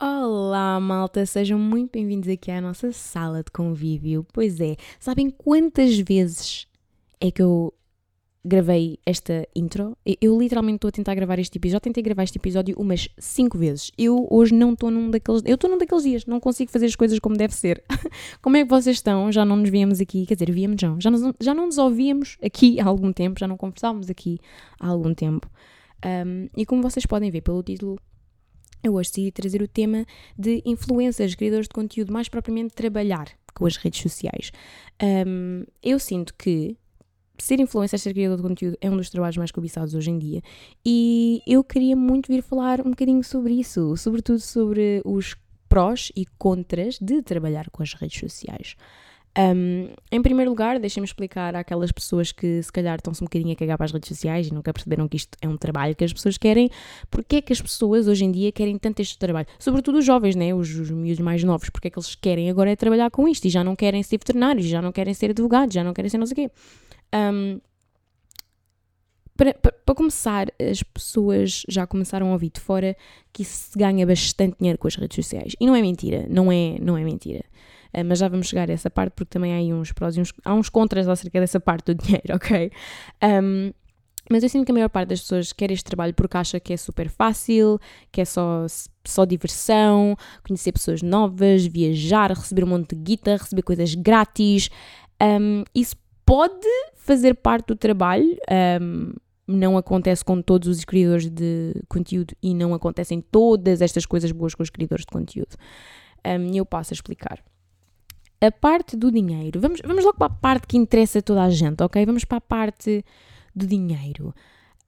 Olá, malta, sejam muito bem-vindos aqui à nossa sala de convívio. Pois é, sabem quantas vezes é que eu gravei esta intro? Eu, literalmente estou a tentar gravar este episódio. Já tentei gravar este episódio umas 5 vezes. Eu hoje não estou num daqueles. Eu estou num daqueles dias, não consigo fazer as coisas como deve ser. como é que vocês estão? Já não nos víamos aqui, quer dizer, víamos. Já, nos, já não nos ouvíamos aqui há algum tempo, já não conversávamos aqui há algum tempo. Um, e como vocês podem ver pelo título eu hoje decidi trazer o tema de influencers, criadores de conteúdo, mais propriamente trabalhar com as redes sociais. Um, eu sinto que ser influencer, ser criador de conteúdo é um dos trabalhos mais cobiçados hoje em dia e eu queria muito vir falar um bocadinho sobre isso, sobretudo sobre os prós e contras de trabalhar com as redes sociais. Um, em primeiro lugar, deixem-me explicar àquelas pessoas que se calhar estão-se um bocadinho a cagar para as redes sociais e nunca perceberam que isto é um trabalho que as pessoas querem. Porque é que as pessoas hoje em dia querem tanto este trabalho? Sobretudo os jovens, né? os, os miúdos mais novos. Porque é que eles querem agora é trabalhar com isto e já não querem ser veterinários, já não querem ser advogados, já não querem ser não sei o quê. Um, para, para, para, começar, as pessoas já começaram a ouvir de fora que se ganha bastante dinheiro com as redes sociais. E não é mentira, não é, não é mentira. Uh, mas já vamos chegar a essa parte porque também há aí uns prós e uns, há uns contras acerca dessa parte do dinheiro, ok? Um, mas eu sinto que a maior parte das pessoas quer este trabalho porque acha que é super fácil, que é só, só diversão, conhecer pessoas novas, viajar, receber um monte de guita, receber coisas grátis. Um, isso pode fazer parte do trabalho. Um, não acontece com todos os criadores de conteúdo e não acontecem todas estas coisas boas com os criadores de conteúdo. E eu passo a explicar. A parte do dinheiro. Vamos, vamos logo para a parte que interessa a toda a gente, ok? Vamos para a parte do dinheiro.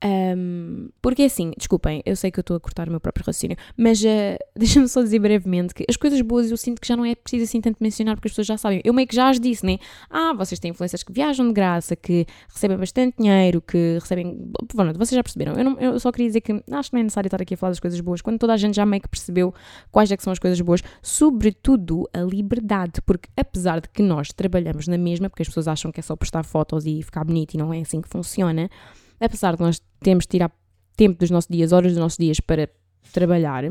Um, porque assim, desculpem, eu sei que eu estou a cortar o meu próprio raciocínio, mas uh, deixa-me só dizer brevemente que as coisas boas eu sinto que já não é preciso assim tanto mencionar porque as pessoas já sabem. Eu meio que já as disse, né? Ah, vocês têm influências que viajam de graça, que recebem bastante dinheiro, que recebem. Bom, vocês já perceberam. Eu, não, eu só queria dizer que acho que não é necessário estar aqui a falar das coisas boas quando toda a gente já meio que percebeu quais é que são as coisas boas, sobretudo a liberdade, porque apesar de que nós trabalhamos na mesma, porque as pessoas acham que é só postar fotos e ficar bonito e não é assim que funciona apesar de nós termos de tirar tempo dos nossos dias, horas dos nossos dias para trabalhar,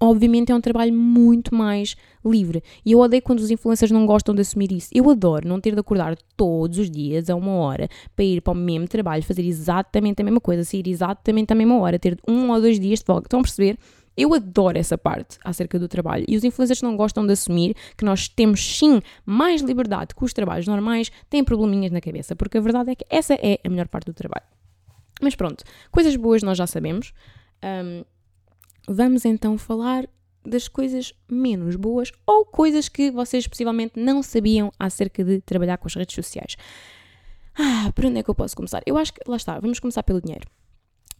obviamente é um trabalho muito mais livre. E eu odeio quando os influencers não gostam de assumir isso. Eu adoro não ter de acordar todos os dias a uma hora para ir para o mesmo trabalho, fazer exatamente a mesma coisa, sair exatamente à mesma hora, ter um ou dois dias de folga. Estão a perceber? Eu adoro essa parte acerca do trabalho e os influencers não gostam de assumir que nós temos sim mais liberdade que os trabalhos normais, têm probleminhas na cabeça, porque a verdade é que essa é a melhor parte do trabalho. Mas pronto, coisas boas nós já sabemos. Um, vamos então falar das coisas menos boas ou coisas que vocês possivelmente não sabiam acerca de trabalhar com as redes sociais. Ah, por onde é que eu posso começar? Eu acho que, lá está, vamos começar pelo dinheiro.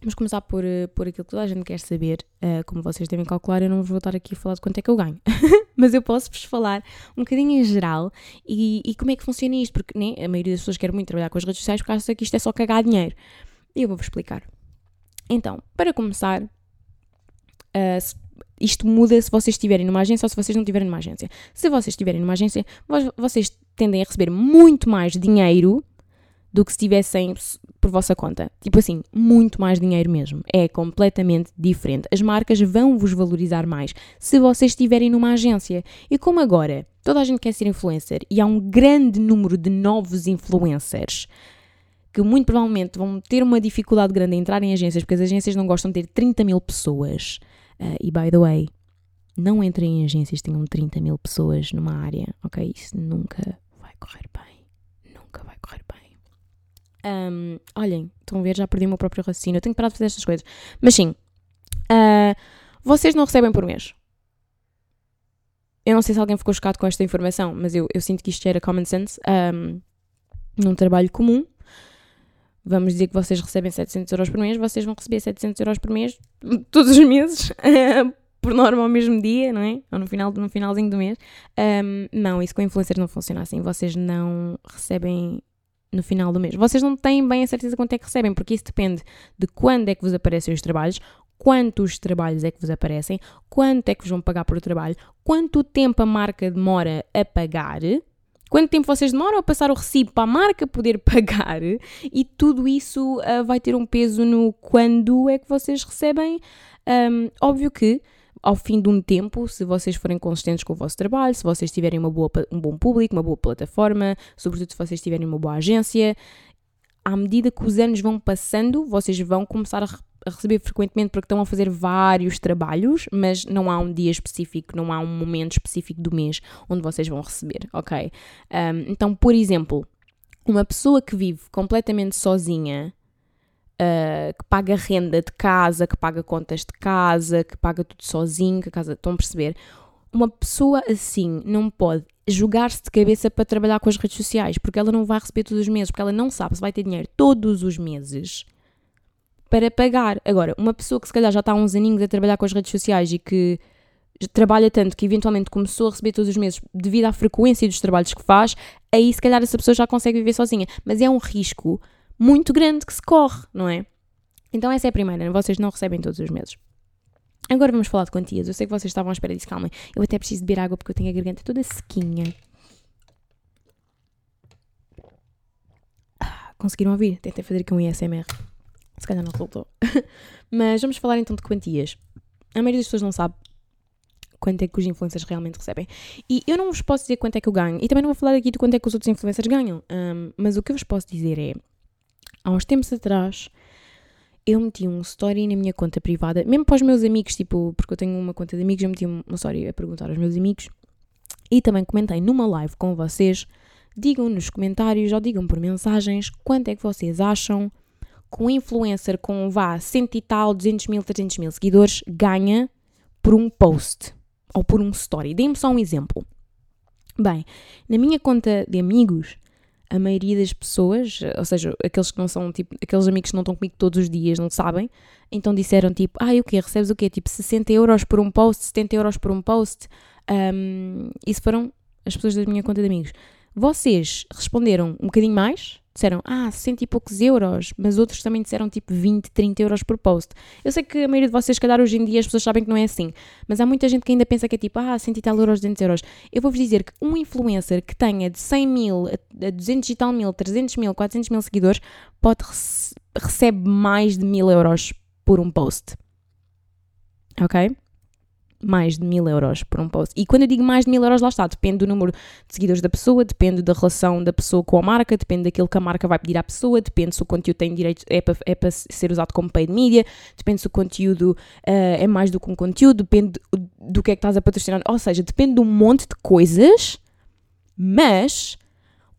Vamos começar por, eh, por aquilo que toda a gente quer saber. Uh, como vocês devem calcular, eu não vou estar aqui a falar de quanto é que eu ganho. Mas eu posso-vos falar um bocadinho em geral e, e, como é que funciona isto. Porque né, a maioria das pessoas quer muito trabalhar com as redes sociais porque acha que isto é só cagar dinheiro. E eu vou-vos explicar. Então, para começar, uh, isto muda se vocês estiverem numa agência ou se vocês não estiverem numa agência. Se vocês estiverem numa agência, vocês tendem a receber muito mais dinheiro do que se tivessem por vossa conta. Tipo assim, muito mais dinheiro mesmo. É completamente diferente. As marcas vão vos valorizar mais se vocês estiverem numa agência. E como agora toda a gente quer ser influencer e há um grande número de novos influencers que muito provavelmente vão ter uma dificuldade grande em entrar em agências, porque as agências não gostam de ter 30 mil pessoas. Uh, e by the way, não entrem em agências que tenham 30 mil pessoas numa área, ok? Isso nunca vai correr bem. Nunca vai correr bem. Um, olhem, estão a ver, já perdi o meu próprio raciocínio. Eu tenho que parar de fazer estas coisas. Mas sim, uh, vocês não recebem por mês. Eu não sei se alguém ficou chocado com esta informação, mas eu, eu sinto que isto era common sense. Um, num trabalho comum, vamos dizer que vocês recebem 700 euros por mês, vocês vão receber 700 euros por mês todos os meses, por norma ao mesmo dia, não é? Ou no, final, no finalzinho do mês. Um, não, isso com influencers não funciona assim. Vocês não recebem no final do mês. Vocês não têm bem a certeza quanto é que recebem, porque isso depende de quando é que vos aparecem os trabalhos, quantos trabalhos é que vos aparecem, quanto é que vos vão pagar por trabalho, quanto tempo a marca demora a pagar quanto tempo vocês demoram a passar o recibo para a marca poder pagar e tudo isso uh, vai ter um peso no quando é que vocês recebem. Um, óbvio que ao fim de um tempo, se vocês forem consistentes com o vosso trabalho, se vocês tiverem uma boa, um bom público, uma boa plataforma, sobretudo se vocês tiverem uma boa agência, à medida que os anos vão passando, vocês vão começar a, a, receber frequentemente porque estão a fazer vários trabalhos, mas não há um dia específico, não há um momento específico do mês onde vocês vão receber, ok? Um, então, por exemplo, uma pessoa que vive completamente sozinha, uh, que paga renda de casa, que paga contas de casa, que paga tudo sozinho, que a casa. Estão a perceber? Uma pessoa assim não pode jogar-se de cabeça para trabalhar com as redes sociais, porque ela não vai receber todos os meses, porque ela não sabe se vai ter dinheiro todos os meses para pagar. Agora, uma pessoa que se calhar já está há uns aninhos a trabalhar com as redes sociais e que trabalha tanto que eventualmente começou a receber todos os meses devido à frequência dos trabalhos que faz, aí se calhar essa pessoa já consegue viver sozinha. Mas é um risco muito grande que se corre, não é? Então essa é a primeira, vocês não recebem todos os meses. Agora vamos falar de quantias. Eu sei que vocês estavam à espera disso, calma. Eu até preciso beber água porque eu tenho a garganta toda sequinha. Ah, conseguiram ouvir? Tentei fazer aqui um ISMR. Se calhar não resultou. Mas vamos falar então de quantias. A maioria das pessoas não sabe quanto é que os influencers realmente recebem. E eu não vos posso dizer quanto é que eu ganho. E também não vou falar aqui de quanto é que os outros influencers ganham. Um, mas o que eu vos posso dizer é... Há uns tempos atrás eu meti um story na minha conta privada, mesmo para os meus amigos, tipo, porque eu tenho uma conta de amigos, eu meti uma story a perguntar aos meus amigos e também comentei numa live com vocês. Digam nos comentários ou digam por mensagens quanto é que vocês acham que um influencer com vá 100 e tal, 200 mil, 300 mil seguidores ganha por um post ou por um story. Deem-me só um exemplo. Bem, na minha conta de amigos, a maioria das pessoas, ou seja, aqueles que não são, tipo, aqueles amigos que não estão comigo todos os dias, não sabem, então disseram tipo, ah, o quê? Recebes o quê? Tipo 60 euros por um post, 70 euros por um post. Um, isso foram as pessoas da minha conta de amigos. Vocês responderam um bocadinho mais, disseram, ah, cento e poucos euros, mas outros também disseram tipo 20, 30 euros por post. Eu sei que a maioria de vocês, calhar hoje em dia, as pessoas sabem que não é assim, mas há muita gente que ainda pensa que é tipo, ah, cento e tal euros, 200 euros. Eu vou-vos dizer que um influencer que tenha de 100 mil a 200 e tal mil, 300 mil, 400 mil seguidores, pode rece recebe mais de mil euros por um post. Ok? Mais de mil euros por um post. E quando eu digo mais de mil euros, lá está, depende do número de seguidores da pessoa, depende da relação da pessoa com a marca, depende daquilo que a marca vai pedir à pessoa, depende se o conteúdo tem direito, é para, é para ser usado como paid media, depende se o conteúdo uh, é mais do que um conteúdo, depende do, do que é que estás a patrocinar, ou seja, depende de um monte de coisas, mas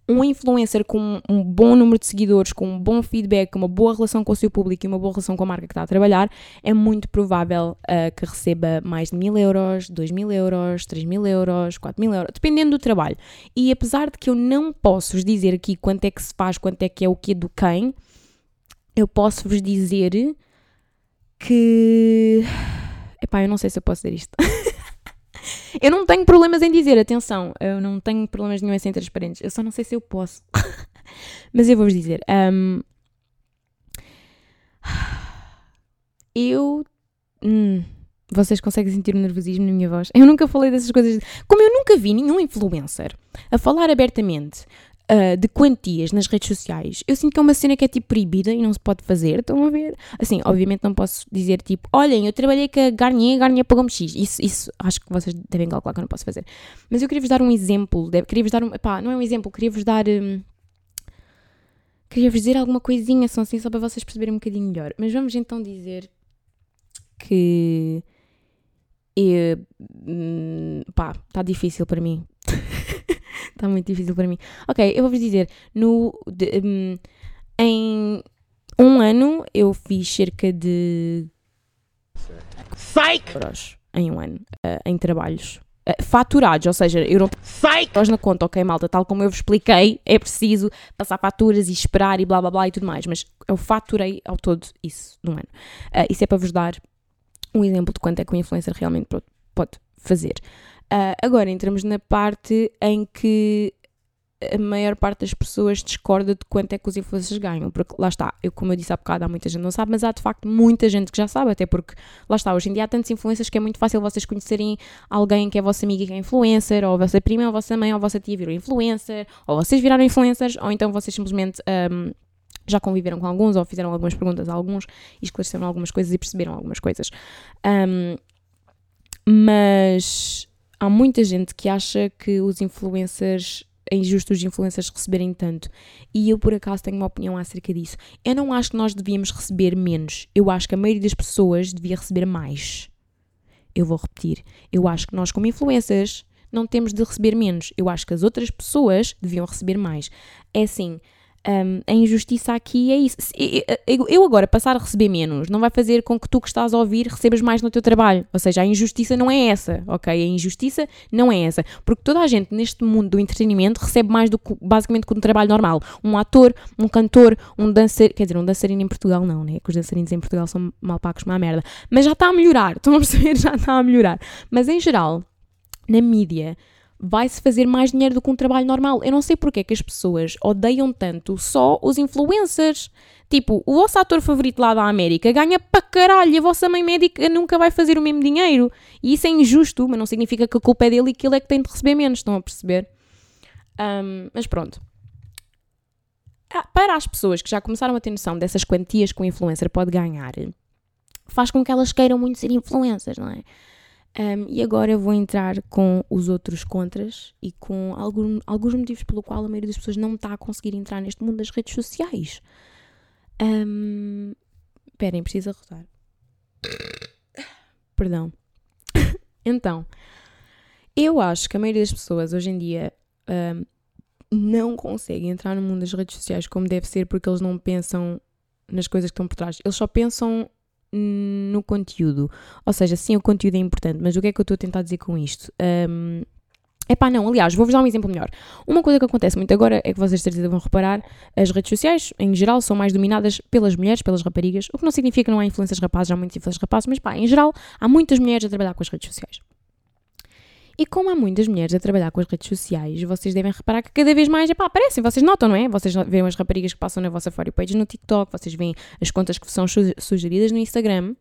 um influencer com um bom número de seguidores, com um bom feedback, uma boa relação com o seu público e uma boa relação com a marca que está a trabalhar, é muito provável uh, que receba mais de mil euros, dois mil euros, três mil euros, quatro mil euros, dependendo do trabalho. E apesar de que eu não posso vos dizer aqui quanto é que se faz, quanto é que é o que do quem, eu posso vos dizer que. Epá, eu não sei se eu posso dizer isto. Eu não tenho problemas em dizer, atenção, eu não tenho problemas nenhum em ser transparentes. Eu só não sei se eu posso. Mas eu vou-vos dizer. Um, eu. Hum, vocês conseguem sentir o nervosismo na minha voz? Eu nunca falei dessas coisas. Como eu nunca vi nenhum influencer a falar abertamente uh, de quantias nas redes sociais, eu sinto que é uma cena que é tipo proibida e não se pode fazer. Estão a ver? Assim, obviamente não posso dizer tipo, olhem, eu trabalhei com a Garnier, a Garnier pagou-me X. Isso, isso acho que vocês devem calcular que eu não posso fazer. Mas eu queria-vos dar um exemplo. Queria-vos dar um. Pá, não é um exemplo, queria-vos dar. Um, queria-vos dizer alguma coisinha, só assim, só para vocês perceberem um bocadinho melhor. Mas vamos então dizer que. Eu, hum, pá, está difícil para mim. Está muito difícil para mim. Ok, eu vou-vos dizer, no, de, um, em um ano eu fiz cerca de Psych! euros em um ano, uh, em trabalhos. Uh, faturados, ou seja, eu não tenho na conta, ok, malta, tal como eu vos expliquei, é preciso passar faturas e esperar e blá blá blá e tudo mais, mas eu faturei ao todo isso num ano. Uh, isso é para vos dar um exemplo de quanto é que o influencer realmente pode fazer. Uh, agora entramos na parte em que a maior parte das pessoas discorda de quanto é que os influencers ganham, porque lá está, eu como eu disse há bocado, há muita gente que não sabe, mas há de facto muita gente que já sabe, até porque lá está, hoje em dia há tantos influencers que é muito fácil vocês conhecerem alguém que é vossa amiga que é influencer, ou a vossa prima, ou a vossa mãe, ou a vossa tia virou influencer, ou vocês viraram influencers, ou então vocês simplesmente um, já conviveram com alguns, ou fizeram algumas perguntas a alguns, e esclareceram algumas coisas e perceberam algumas coisas. Um, Mas há muita gente que acha que os influencers é injusto os influencers receberem tanto. E eu, por acaso, tenho uma opinião acerca disso. Eu não acho que nós devíamos receber menos. Eu acho que a maioria das pessoas devia receber mais. Eu vou repetir. Eu acho que nós, como influencers, não temos de receber menos. Eu acho que as outras pessoas deviam receber mais. É assim, um, a injustiça aqui é isso. Eu agora passar a receber menos não vai fazer com que tu que estás a ouvir recebas mais no teu trabalho. Ou seja, a injustiça não é essa, ok? A injustiça não é essa. Porque toda a gente neste mundo do entretenimento recebe mais do que basicamente que um trabalho normal. Um ator, um cantor, um dançarino. Quer dizer, um dançarino em Portugal não, né? Que os dançarinos em Portugal são mal pagos como a merda. Mas já está a melhorar. Estão a perceber? Já está a melhorar. Mas em geral, na mídia vai-se fazer mais dinheiro do que um trabalho normal. Eu não sei porque é que as pessoas odeiam tanto só os influencers. Tipo, o vosso ator favorito lá da América ganha para caralho, a vossa mãe médica nunca vai fazer o mesmo dinheiro. E isso é injusto, mas não significa que a culpa é dele e que ele é que tem de receber menos, estão a perceber? Um, mas pronto. Ah, para as pessoas que já começaram a ter noção dessas quantias que o influencer pode ganhar, faz com que elas queiram muito ser influencers, não é? Um, e agora eu vou entrar com os outros contras e com algum, alguns motivos pelo qual a maioria das pessoas não está a conseguir entrar neste mundo das redes sociais. Um, esperem, precisa rodar. Perdão. então, eu acho que a maioria das pessoas hoje em dia um, não consegue entrar no mundo das redes sociais como deve ser porque eles não pensam nas coisas que estão por trás. Eles só pensam no conteúdo. Ou seja, sim, o conteúdo é importante, mas o que é que eu estou a tentar dizer com isto? Um, Epá, não, aliás, vou-vos dar um exemplo melhor. Uma coisa que acontece muito agora é que vocês certeza vão reparar, as redes sociais, em geral, são mais dominadas pelas mulheres, pelas raparigas, o que não significa que não há influências rapazes, há muitas influências rapazes, mas pá, em geral, há muitas mulheres a trabalhar com as redes sociais. E como há muitas mulheres a trabalhar com as redes sociais, vocês devem reparar que cada vez mais, epá, aparecem, vocês notam, não é? Vocês veem as raparigas que passam na vossa For Page no TikTok, vocês veem as contas que são sugeridas no Instagram.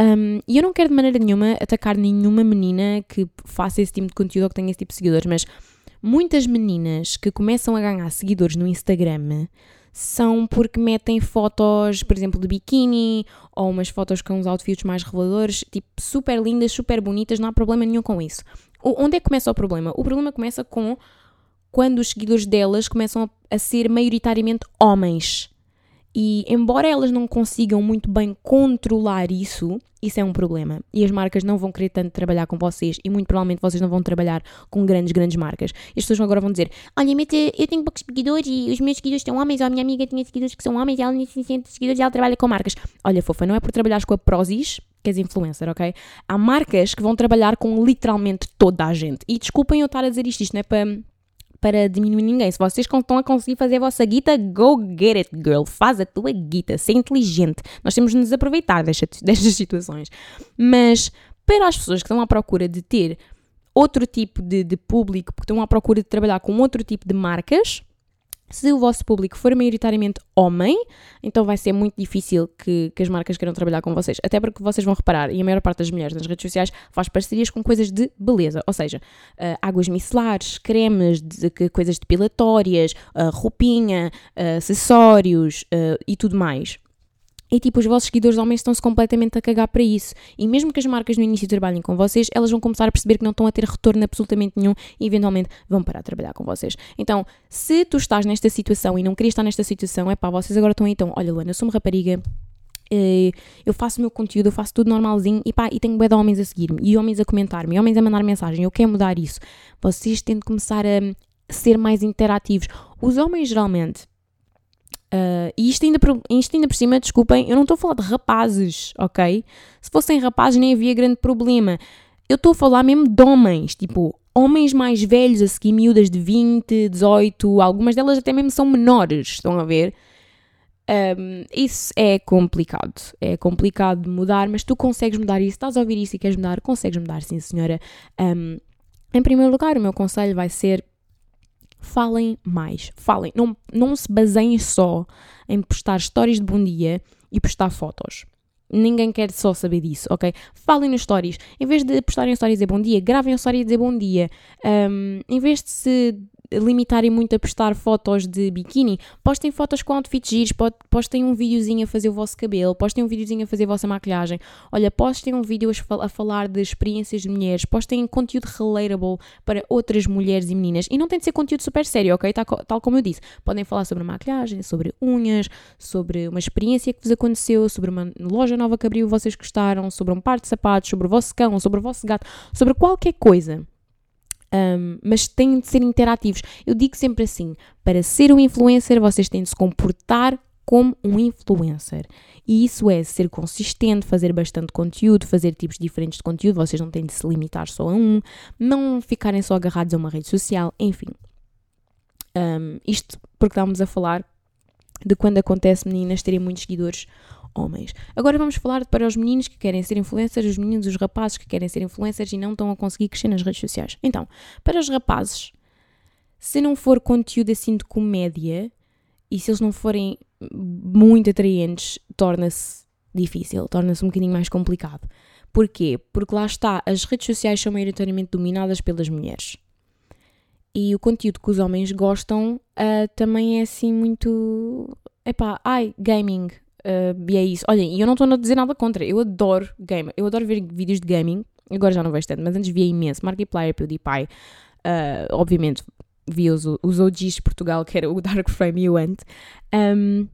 Um, e eu não quero de maneira nenhuma atacar nenhuma menina que faça esse tipo de conteúdo ou que tenha esse tipo de seguidores, mas muitas meninas que começam a ganhar seguidores no Instagram são porque metem fotos, por exemplo, de biquíni ou umas fotos com uns outfits mais reveladores, tipo super lindas, super bonitas, não há problema nenhum com isso. Onde é que começa o problema? O problema começa com quando os seguidores delas começam a, a ser maioritariamente homens. E embora elas não consigam muito bem controlar isso, isso é um problema. E as marcas não vão querer tanto trabalhar com vocês e muito provavelmente vocês não vão trabalhar com grandes, grandes marcas. E as pessoas agora vão dizer: Olha, eu tenho poucos seguidores e os meus seguidores são homens, ou a minha amiga tinha seguidores que são homens e ela tem seguidores e ela trabalha com marcas. Olha, fofa, não é por trabalhares com a Prozis que és influencer, ok? Há marcas que vão trabalhar com literalmente toda a gente. E desculpem eu estar a dizer isto, isto não é para para diminuir ninguém. Se vocês estão a conseguir fazer a vossa guita, go get it, girl. Faz a tua guita, ser inteligente. Nós temos de nos aproveitar destas, situações. Mas para as pessoas que estão à procura de ter outro tipo de, de público, porque estão à procura de trabalhar com outro tipo de marcas, se o vosso público for maioritariamente homem, então vai ser muito difícil que, que, as marcas queiram trabalhar com vocês. Até porque vocês vão reparar, e a maior parte das mulheres nas redes sociais faz parcerias com coisas de beleza, ou seja, uh, águas micelares, cremes, de, de, coisas depilatórias, uh, roupinha, uh, acessórios e tudo mais. E tipo, os vossos seguidores homens estão-se completamente a cagar para isso. E mesmo que as marcas no início trabalhem com vocês, elas vão começar a perceber que não estão a ter retorno absolutamente nenhum e eventualmente vão parar de trabalhar com vocês. Então, se tu estás nesta situação e não querias estar nesta situação, é pá, vocês agora estão aí, então, olha Luana, eu sou uma rapariga, eh, eu faço o meu conteúdo, eu faço tudo normalzinho e pá, e tenho bué de homens a seguir-me, e homens a comentar-me, e homens a mandar mensagem, eu quero mudar isso. Vocês têm de começar a ser mais interativos. Os homens geralmente Uh, e isto ainda, por, isto ainda por cima, desculpem, eu não estou a falar de rapazes, ok? Se fossem rapazes nem havia grande problema. Eu estou a falar mesmo de homens, tipo, homens mais velhos a seguir miúdas de 20, 18, algumas delas até mesmo são menores, estão a ver? Um, isso é complicado, é complicado de mudar, mas tu consegues mudar isso, estás a ouvir isso e queres mudar, consegues mudar, sim senhora. Um, em primeiro lugar, o meu conselho vai ser falem mais. Falem. Não, não se baseiem só em postar histórias de bom dia e postar fotos. Ninguém quer só saber disso, ok? Falem nas stories. Em vez de postarem stories e dizer bom dia, gravem a história e dizer bom dia. Um, em vez de se limitarem muito a postar fotos de biquíni, postem fotos com outfits giros, postem um videozinho a fazer o vosso cabelo, postem um videozinho a fazer a vossa maquilhagem. Olha, postem um vídeo a falar de experiências de mulheres, postem conteúdo relatable para outras mulheres e meninas. E não tem de ser conteúdo super sério, ok? Tal, tal como eu disse. Podem falar sobre maquilhagem, sobre unhas, sobre uma experiência que vos aconteceu, sobre uma loja nova que abriu vocês gostaram, sobre um par de sapatos, sobre o vosso cão, sobre o vosso gato, sobre qualquer coisa um, mas têm de ser interativos. Eu digo sempre assim: para ser um influencer, vocês têm de se comportar como um influencer. E isso é ser consistente, fazer bastante conteúdo, fazer tipos diferentes de conteúdo, vocês não têm de se limitar só a um, não ficarem só agarrados a uma rede social, enfim. Um, isto porque estávamos a falar de quando acontece meninas terem muitos seguidores homens. Agora vamos falar para os meninos que querem ser influencers, os meninos, os rapazes que querem ser influencers e não estão a conseguir crescer nas redes sociais. Então, para os rapazes, se não for conteúdo assim de comédia e se eles não forem muito atraentes, torna-se difícil, torna-se um bocadinho mais complicado. Porquê? Porque lá está, as redes sociais são maioritariamente dominadas pelas mulheres. E o conteúdo que os homens gostam uh, também é assim muito. Epá, ai, gaming, Uh, e é isso. Olhem, e eu não estou a dizer nada contra. Eu adoro game. Eu adoro ver vídeos de gaming. Agora já não vejo tanto, mas antes via imenso. Markiplier, PewDiePie. Uh, obviamente, via os, os OGs de Portugal, que era o Dark Frame e o Ant. Um,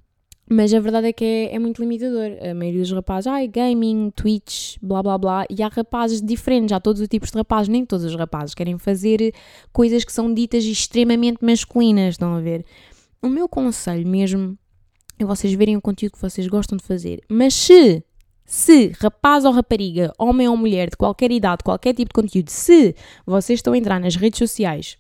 mas a verdade é que é, é, muito limitador. A maioria dos rapazes, ai, gaming, Twitch, blá blá blá. E há rapazes diferentes, há todos os tipos de rapazes. Nem todos os rapazes querem fazer coisas que são ditas extremamente masculinas, estão a ver? O meu conselho mesmo é vocês verem o conteúdo que vocês gostam de fazer. Mas se, se, rapaz ou rapariga, homem ou mulher, de qualquer idade, qualquer tipo de conteúdo, se vocês estão a entrar nas redes sociais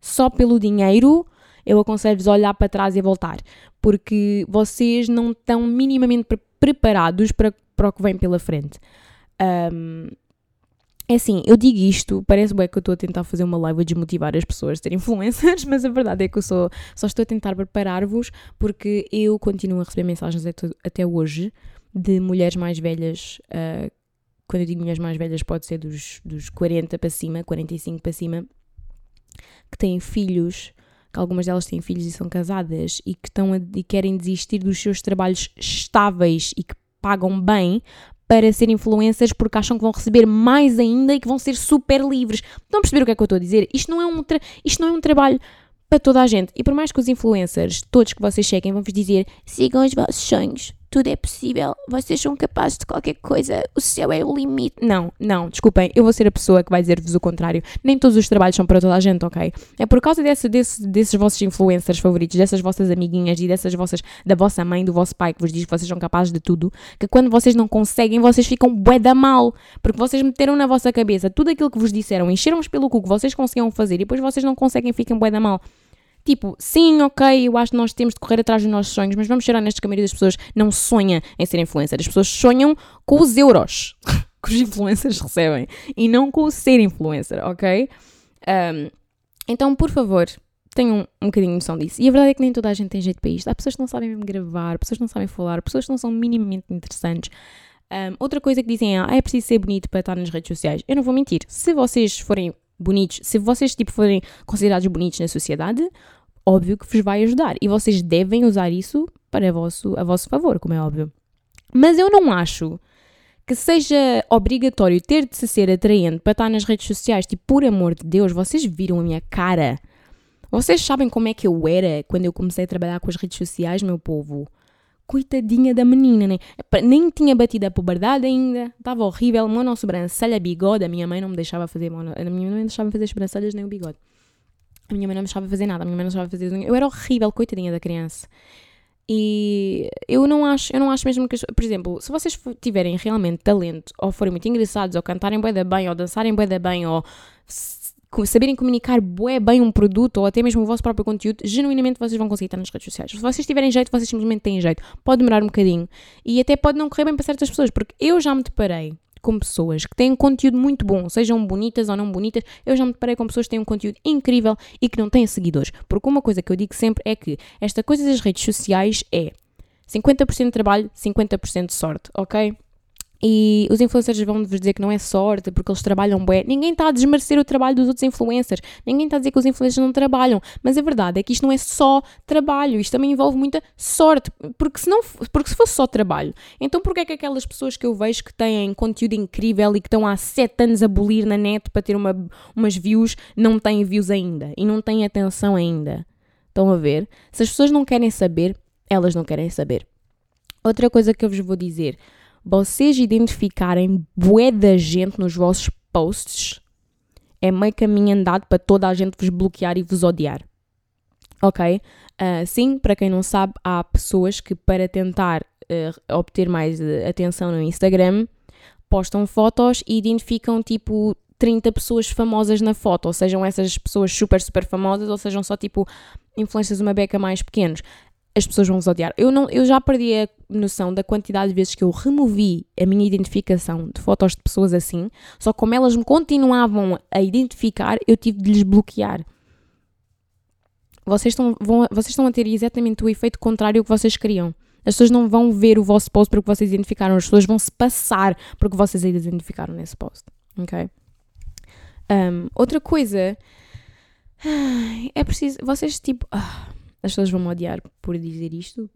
só pelo dinheiro, eu aconselho-vos a olhar para trás e a voltar. Porque vocês não estão minimamente pre preparados para, para o que vem pela frente. Um, é assim, eu digo isto, parece bem que eu estou a tentar fazer uma live a desmotivar as pessoas a serem influencers, mas a verdade é que eu sou, só estou a tentar preparar-vos porque eu continuo a receber mensagens até, até hoje de mulheres mais velhas. Uh, quando eu digo mulheres mais velhas, pode ser dos, dos 40 para cima, 45 para cima, que têm filhos, que algumas delas têm filhos e são casadas e que estão a, e querem desistir dos seus trabalhos estáveis e que pagam bem para ser influencers porque acham que vão receber mais ainda e que vão ser super livres. Estão a perceber o que é que eu estou a dizer? Isto não é um, isto não é um trabalho para toda a gente. E por mais que os influencers, todos que vocês cheguem, vão vos dizer sigam os vossos sonhos, tudo é possível, vocês são capazes de qualquer coisa, o céu é o limite. Não, não, desculpem, eu vou ser a pessoa que vai dizer-vos o contrário. Nem todos os trabalhos são para toda a gente, ok? É por causa desse, desse, desses vossos influencers favoritos, dessas vossas amiguinhas e dessas vossas, da vossa mãe, do vosso pai, que vos diz que vocês são capazes de tudo, que quando vocês não conseguem, vocês ficam bué da mal, porque vocês meteram na vossa cabeça tudo aquilo que vos disseram, encheram-vos pelo cu que vocês conseguiam fazer e depois vocês não conseguem ficam bué da mal. Tipo, sim, ok, eu acho que nós temos de correr atrás dos nossos sonhos, mas vamos ser honestos que a maioria das pessoas não sonha em ser influencer. As pessoas sonham com os euros que os influencers recebem e não com o ser influencer, ok? Um, então, por favor, tenham um bocadinho de noção disso. E a verdade é que nem toda a gente tem jeito para isto. Há pessoas que não sabem mesmo gravar, pessoas que não sabem falar, pessoas que não são minimamente interessantes. Um, outra coisa que dizem é, ah, é preciso ser bonito para estar nas redes sociais. Eu não vou mentir. Se vocês forem bonitos, se vocês tipo forem considerados bonitos na sociedade, óbvio que vos vai ajudar e vocês devem usar isso para vosso, a vosso favor, como é óbvio. Mas eu não acho que seja obrigatório ter de se ser atraente para estar nas redes sociais. Tipo, por amor de Deus, vocês viram a minha cara. Vocês sabem como é que eu era quando eu comecei a trabalhar com as redes sociais, meu povo? Coitadinha da menina, né? nem tinha batido a puberdade ainda, estava horrível, mono sobrancelha, bigode, a minha mãe não me deixava fazer mono, a minha mãe não deixava fazer sobrancelhas nem o bigode. A minha mãe não me deixava fazer nada, a minha mãe não deixava fazer Eu era horrível, coitadinha da criança. E eu não acho, eu não acho mesmo que, por exemplo, se vocês tiverem realmente talento, ou forem muito engraçados, ou cantarem bué bem, ou dançarem bué bem, ou saberem comunicar bué bem um produto ou até mesmo o vosso próprio conteúdo, genuinamente vocês vão conseguir estar nas redes sociais. Se vocês tiverem jeito, vocês simplesmente têm jeito. Pode demorar um bocadinho e até pode não correr bem para certas pessoas, porque eu já me deparei com pessoas que têm conteúdo muito bom, sejam bonitas ou não bonitas, eu já me deparei com pessoas que têm um conteúdo incrível e que não têm seguidores. Porque uma coisa que eu digo sempre é que esta coisa das redes sociais é 50% de trabalho, 50% de sorte, ok? E os influencers vão vos dizer que não é sorte, porque eles trabalham bem. Ninguém está a desmerecer o trabalho dos outros influencers. Ninguém está a dizer que os influencers não trabalham. Mas a verdade é que isto não é só trabalho. Isto também envolve muita sorte. Porque se, não, porque se fosse só trabalho, então porquê é que aquelas pessoas que eu vejo que têm conteúdo incrível e que estão há 7 anos a bolir na net para ter uma, umas views, não têm views ainda? E não têm atenção ainda? Estão a ver? Se as pessoas não querem saber, elas não querem saber. Outra coisa que eu vos vou dizer vocês identificarem bué da gente nos vossos posts, é meio caminho andado para toda a gente vos bloquear e vos odiar. Ok? Uh, sim, para quem não sabe, há pessoas que para tentar uh, obter mais uh, atenção no Instagram postam fotos e identificam tipo 30 pessoas famosas na foto, ou sejam essas pessoas super, super famosas, ou sejam só tipo influências uma beca mais pequenos as pessoas vão vos odiar. Eu, não, eu já perdi a noção da quantidade de vezes que eu removi a minha identificação de fotos de pessoas assim, só como elas me continuavam a identificar, eu tive de lhes bloquear. Vocês estão, vão, vocês estão a ter exatamente o efeito contrário que vocês queriam. As pessoas não vão ver o vosso post porque vocês identificaram, as pessoas vão se passar porque vocês identificaram nesse post. Ok? Um, outra coisa. É preciso. Vocês, tipo. Ah, as pessoas vão me odiar por dizer isto,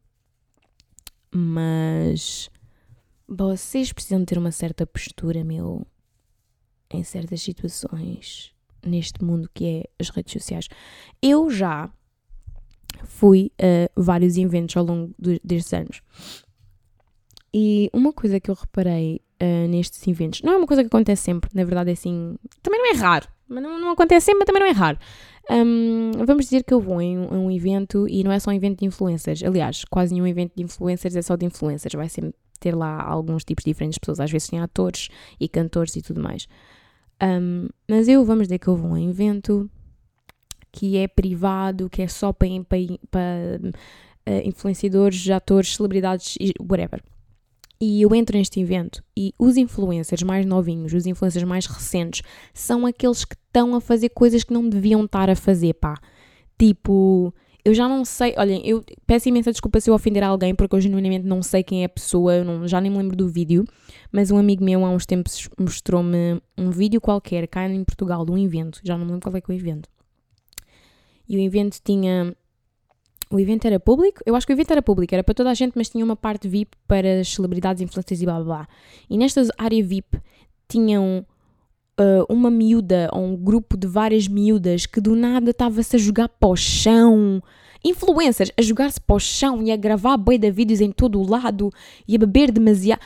mas vocês precisam ter uma certa postura, meu, em certas situações neste mundo que é as redes sociais. Eu já fui a vários eventos ao longo de, destes anos. E uma coisa que eu reparei uh, nestes eventos, não é uma coisa que acontece sempre, na verdade é assim, também não é raro, mas não, não acontece sempre, mas também não é raro. Um, vamos dizer que eu vou em um, um, evento e não é só um evento de influencers. Aliás, quase nenhum evento de influencers é só de influencers. Vai sempre ter lá alguns tipos diferentes de pessoas. Às vezes tem atores e cantores e tudo mais. Um, mas eu, vamos dizer que eu vou a um evento que é privado, que é só para, para, para uh, influenciadores, atores, celebridades, whatever. E eu entro neste evento e os influencers mais novinhos, os influencers mais recentes, são aqueles que estão a fazer coisas que não deviam estar a fazer, pá. Tipo, eu já não sei, olhem, eu peço imensa desculpa se eu ofender alguém, porque eu genuinamente não sei quem é a pessoa, eu não, já nem me lembro do vídeo, mas um amigo meu há uns tempos mostrou-me um vídeo qualquer, cá em Portugal, de um evento, já não me lembro qual é que é o evento. E o evento tinha o evento era público? Eu acho que o evento era público, era para toda a gente, mas tinha uma parte VIP para as celebridades, influencers e blá blá blá. E nesta área VIP tinham uh, uma miúda ou um grupo de várias miúdas que do nada estava-se a jogar para o chão. Influencers a jogar-se para o chão e a gravar boi de vídeos em todo o lado e a beber demasiado.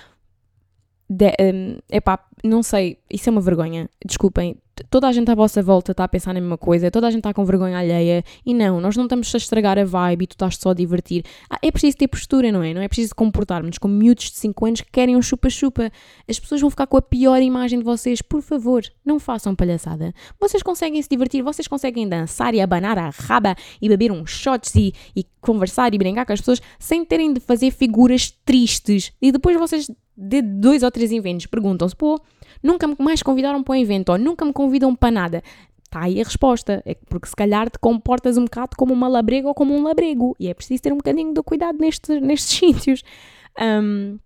De, um, epá, não sei, isso é uma vergonha. Desculpem, toda a gente à vossa volta está a pensar na mesma coisa, toda a gente está com vergonha alheia e não, nós não estamos a estragar a vibe e tu estás só a divertir. Ah, é preciso ter postura, não é? Não é preciso comportarmos como miúdos de 5 anos que querem um chupa-chupa. As pessoas vão ficar com a pior imagem de vocês. Por favor, não façam palhaçada. Vocês conseguem se divertir, vocês conseguem dançar e abanar a raba e beber uns shots e, e conversar e brincar com as pessoas sem terem de fazer figuras tristes. E depois vocês, de dois ou três eventos, perguntam-se, pô nunca me mais convidaram para um evento ou nunca me convidam para nada. Está aí a resposta. É porque se calhar te comportas um bocado como uma labrega ou como um labrego. E é preciso ter um bocadinho de cuidado nestes, nestes sítios. Um,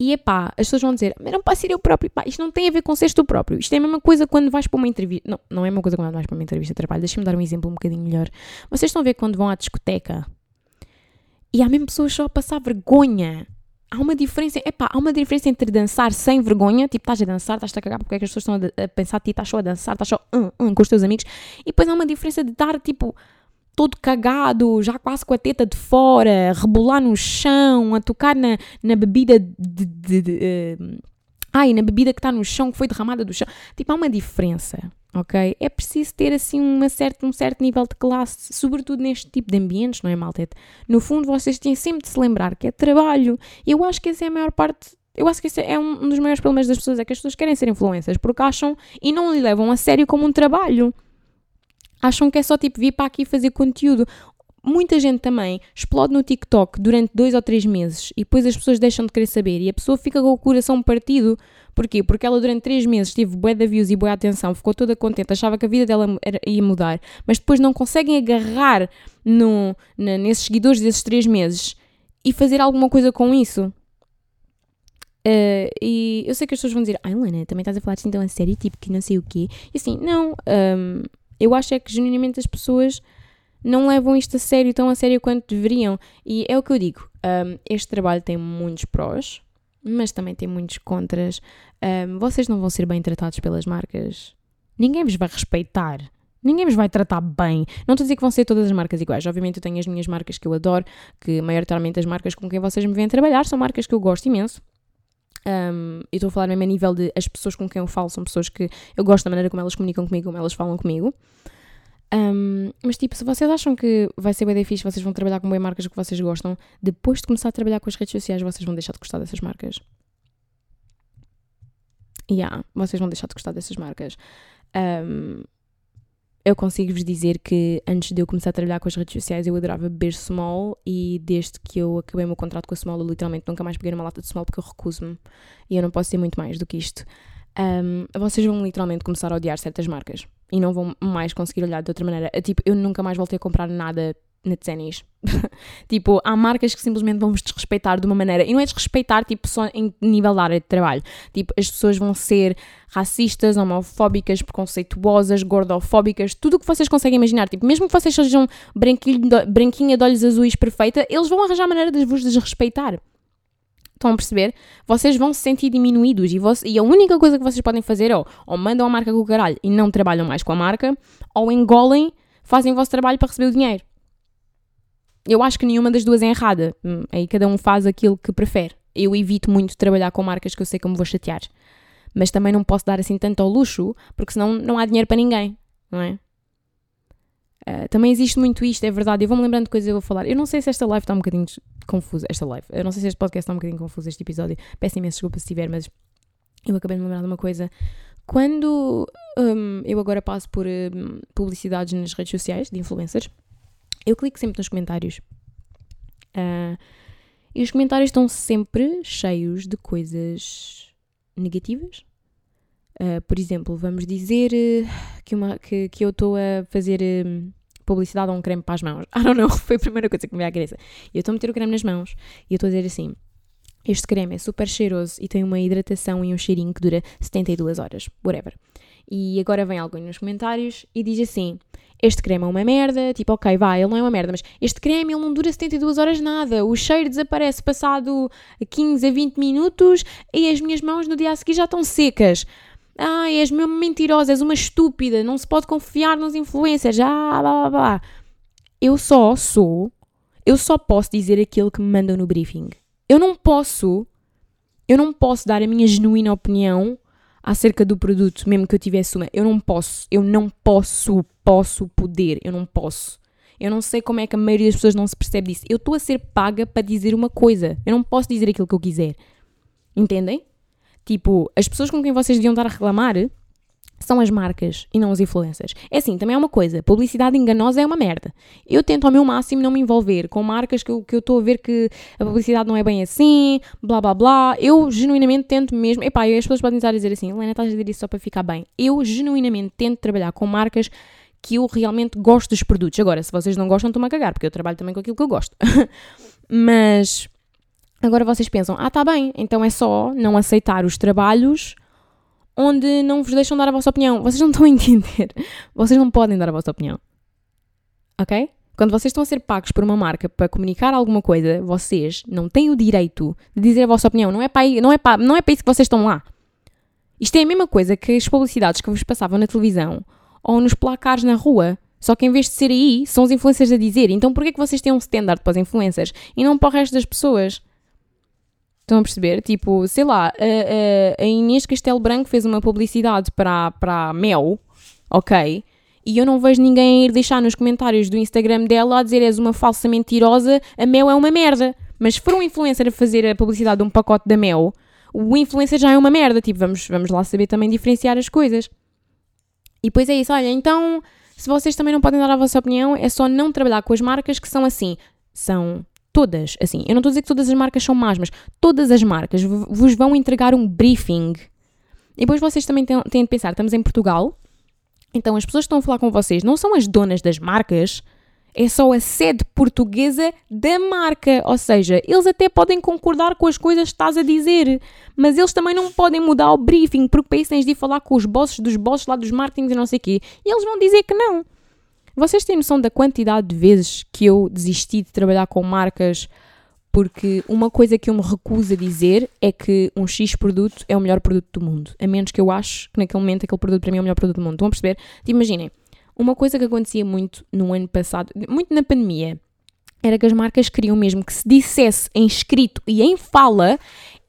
e é pá, as pessoas vão dizer, mas não posso ser eu próprio. Pá, isto não tem a ver com seres tu próprio. Isto é a mesma coisa quando vais para uma entrevista. Não, não é a mesma coisa quando vais para uma entrevista de trabalho. Deixa-me dar um exemplo um bocadinho melhor. Vocês estão a ver quando vão à discoteca e há mesmo pessoas só a passar vergonha há uma diferença, epá, há uma diferença entre dançar sem vergonha, tipo, estás a dançar, estás a cagar porque é que as pessoas estão a, a pensar de ti, estás só a dançar, estás só uh, uh, com os teus amigos, e depois há uma diferença de estar, tipo, todo cagado, já quase com a teta de fora, rebolar no chão, a tocar na, na bebida de, de, de uh, ai, na bebida que está no chão, que foi derramada do chão. Tipo, há uma diferença ok? É preciso ter assim uma certa, um certo nível de classe, sobretudo neste tipo de ambientes, não é, malta? No fundo, vocês têm sempre de se lembrar que é trabalho. E eu acho que essa é a maior parte. Eu acho que esse é um dos maiores problemas das pessoas, é que as pessoas querem ser influências porque acham e não lhe levam a sério como um trabalho. Acham que é só tipo vir para aqui fazer conteúdo. Muita gente também explode no TikTok durante dois ou três meses e depois as pessoas deixam de querer saber e a pessoa fica com o coração partido Porquê? Porque ela durante 3 meses teve bué de views e boa atenção, ficou toda contente, achava que a vida dela ia mudar, mas depois não conseguem agarrar no, na, nesses seguidores desses 3 meses e fazer alguma coisa com isso. Uh, e eu sei que as pessoas vão dizer, ai Helena, também estás a falar assim tão a sério, tipo que não sei o quê. E assim, não, um, eu acho é que genuinamente as pessoas não levam isto a sério, tão a sério quanto deveriam. E é o que eu digo, um, este trabalho tem muitos prós, mas também tem muitos contras. Um, vocês não vão ser bem tratados pelas marcas. Ninguém vos vai respeitar. Ninguém vos vai tratar bem. Não estou a dizer que vão ser todas as marcas iguais. Obviamente eu tenho as minhas marcas que eu adoro, que maioritariamente as marcas com quem vocês me vêm trabalhar são marcas que eu gosto imenso. Um, estou a falar mesmo a nível de as pessoas com quem eu falo são pessoas que eu gosto da maneira como elas comunicam comigo, como elas falam comigo. Um, mas tipo, se vocês acham que vai ser bem vocês vão trabalhar com bem marcas que vocês gostam, depois de começar a trabalhar com as redes sociais, vocês vão deixar de gostar dessas marcas. Yeah, vocês vão deixar de gostar dessas marcas. Um, eu consigo-vos dizer que antes de eu começar a trabalhar com as redes sociais eu adorava beber Small e desde que eu acabei o meu contrato com a Small eu literalmente nunca mais peguei numa lata de Small porque eu recuso-me e eu não posso ser muito mais do que isto. Um, vocês vão literalmente começar a odiar certas marcas e não vão mais conseguir olhar de outra maneira. Tipo, eu nunca mais voltei a comprar nada na Tsenis. tipo, há marcas que simplesmente vão vos desrespeitar de uma maneira. E não é desrespeitar, tipo, só em nível da área de trabalho. Tipo, as pessoas vão ser racistas, homofóbicas, preconceituosas, gordofóbicas, tudo o que vocês conseguem imaginar. Tipo, mesmo que vocês sejam branquinha de olhos azuis perfeita, eles vão arranjar maneira de vos desrespeitar. Estão a perceber? Vocês vão se sentir diminuídos e, você, e a única coisa que vocês podem fazer é ou, ou mandam a marca com o caralho e não trabalham mais com a marca, ou engolem, fazem o vosso trabalho para receber o dinheiro eu acho que nenhuma das duas é errada. Hum, aí cada um faz aquilo que prefere. Eu evito muito trabalhar com marcas que eu sei que eu me vou chatear. Mas também não posso dar assim tanto ao luxo, porque senão não há dinheiro para ninguém, não é? Uh, também existe muito isto, é verdade. Eu vou-me lembrando de coisas que eu vou falar. Eu não sei se esta live está um bocadinho confusa. Esta live. Eu não sei se este podcast está um bocadinho confuso, este episódio. Peço imenso desculpa se estiver, mas eu acabei de me lembrar de uma coisa. Quando um, eu agora passo por um, publicidades nas redes sociais de influencers, eu clico sempre nos comentários. Uh, e os comentários estão sempre cheios de coisas negativas. Uh, por exemplo, vamos dizer uh, que, uma, que, que eu estou a fazer publicidade a um creme para as mãos. I don't know, foi a primeira coisa que me veio à cabeça. Eu estou a meter o creme nas mãos e eu estou a dizer assim: este creme é super cheiroso e tem uma hidratação e um cheirinho que dura 72 horas, whatever. E agora vem alguém nos comentários e diz assim: Este creme é uma merda. Tipo, ok, vai, ele não é uma merda, mas este creme ele não dura 72 horas nada. O cheiro desaparece passado 15 a 20 minutos e as minhas mãos no dia a seguir já estão secas. Ai, és mesmo mentirosa, és uma estúpida, não se pode confiar nos influencers. Ah, blá blá blá. Eu só sou, eu só posso dizer aquilo que me mandam no briefing. Eu não posso, eu não posso dar a minha genuína opinião acerca do produto, mesmo que eu tivesse uma. Eu não posso, eu não posso, posso poder, eu não posso. Eu não sei como é que a maioria das pessoas não se percebe disso. Eu estou a ser paga para dizer uma coisa. Eu não posso dizer aquilo que eu quiser. Entendem? Tipo, as pessoas com quem vocês deviam estar a reclamar são as marcas e não os influencers. É assim, também é uma coisa, publicidade enganosa é uma merda. Eu tento ao meu máximo não me envolver com marcas que eu estou a ver que a publicidade não é bem assim, blá blá blá. Eu genuinamente tento mesmo. Epá, as pessoas podem estar a dizer assim, Helena, estás a dizer isso só para ficar bem. Eu genuinamente tento trabalhar com marcas que eu realmente gosto dos produtos. Agora, se vocês não gostam, estão-me a cagar, porque eu trabalho também com aquilo que eu gosto. Mas agora vocês pensam, ah, tá bem, então é só não aceitar os trabalhos onde não vos deixam dar a vossa opinião. Vocês não estão a entender. Vocês não podem dar a vossa opinião. Ok? Quando vocês estão a ser pagos por uma marca para comunicar alguma coisa, vocês não têm o direito de dizer a vossa opinião. Não é para, não é para, não é para isso que vocês estão lá. Isto é a mesma coisa que as publicidades que vos passavam na televisão ou nos placares na rua. Só que em vez de ser aí, são os influencers a dizer. Então porquê que vocês têm um standard para os influencers e não para o resto das pessoas? Estão a perceber? Tipo, sei lá, a, a, Inês Castelo Branco fez uma publicidade para, para a Mel, ok? E eu não vejo ninguém ir deixar nos comentários do Instagram dela a dizer és uma falsa mentirosa, a Mel é uma merda. Mas se for um influencer a fazer a publicidade de um pacote da Mel, o influencer já é uma merda. Tipo, vamos, vamos lá saber também diferenciar as coisas. E depois é isso, olha, então, se vocês também não podem dar a vossa opinião, é só não trabalhar com as marcas que são assim. São Todas, assim, eu não estou a dizer que todas as marcas são más, mas todas as marcas vos vão entregar um briefing. E depois vocês também têm, têm de pensar, estamos em Portugal, então as pessoas que estão a falar com vocês não são as donas das marcas, é só a sede portuguesa da marca. Ou seja, eles até podem concordar com as coisas que estás a dizer, mas eles também não podem mudar o briefing, porque para isso tens de ir falar com os bosses dos bosses lá dos marketings e não sei o quê. E eles vão dizer que não. Vocês têm noção da quantidade de vezes que eu desisti de trabalhar com marcas porque uma coisa que eu me recuso a dizer é que um X produto é o melhor produto do mundo, a menos que eu acho que naquele momento aquele produto para mim é o melhor produto do mundo. Estão a perceber? Imaginem, uma coisa que acontecia muito no ano passado, muito na pandemia, era que as marcas queriam mesmo que se dissesse em escrito e em fala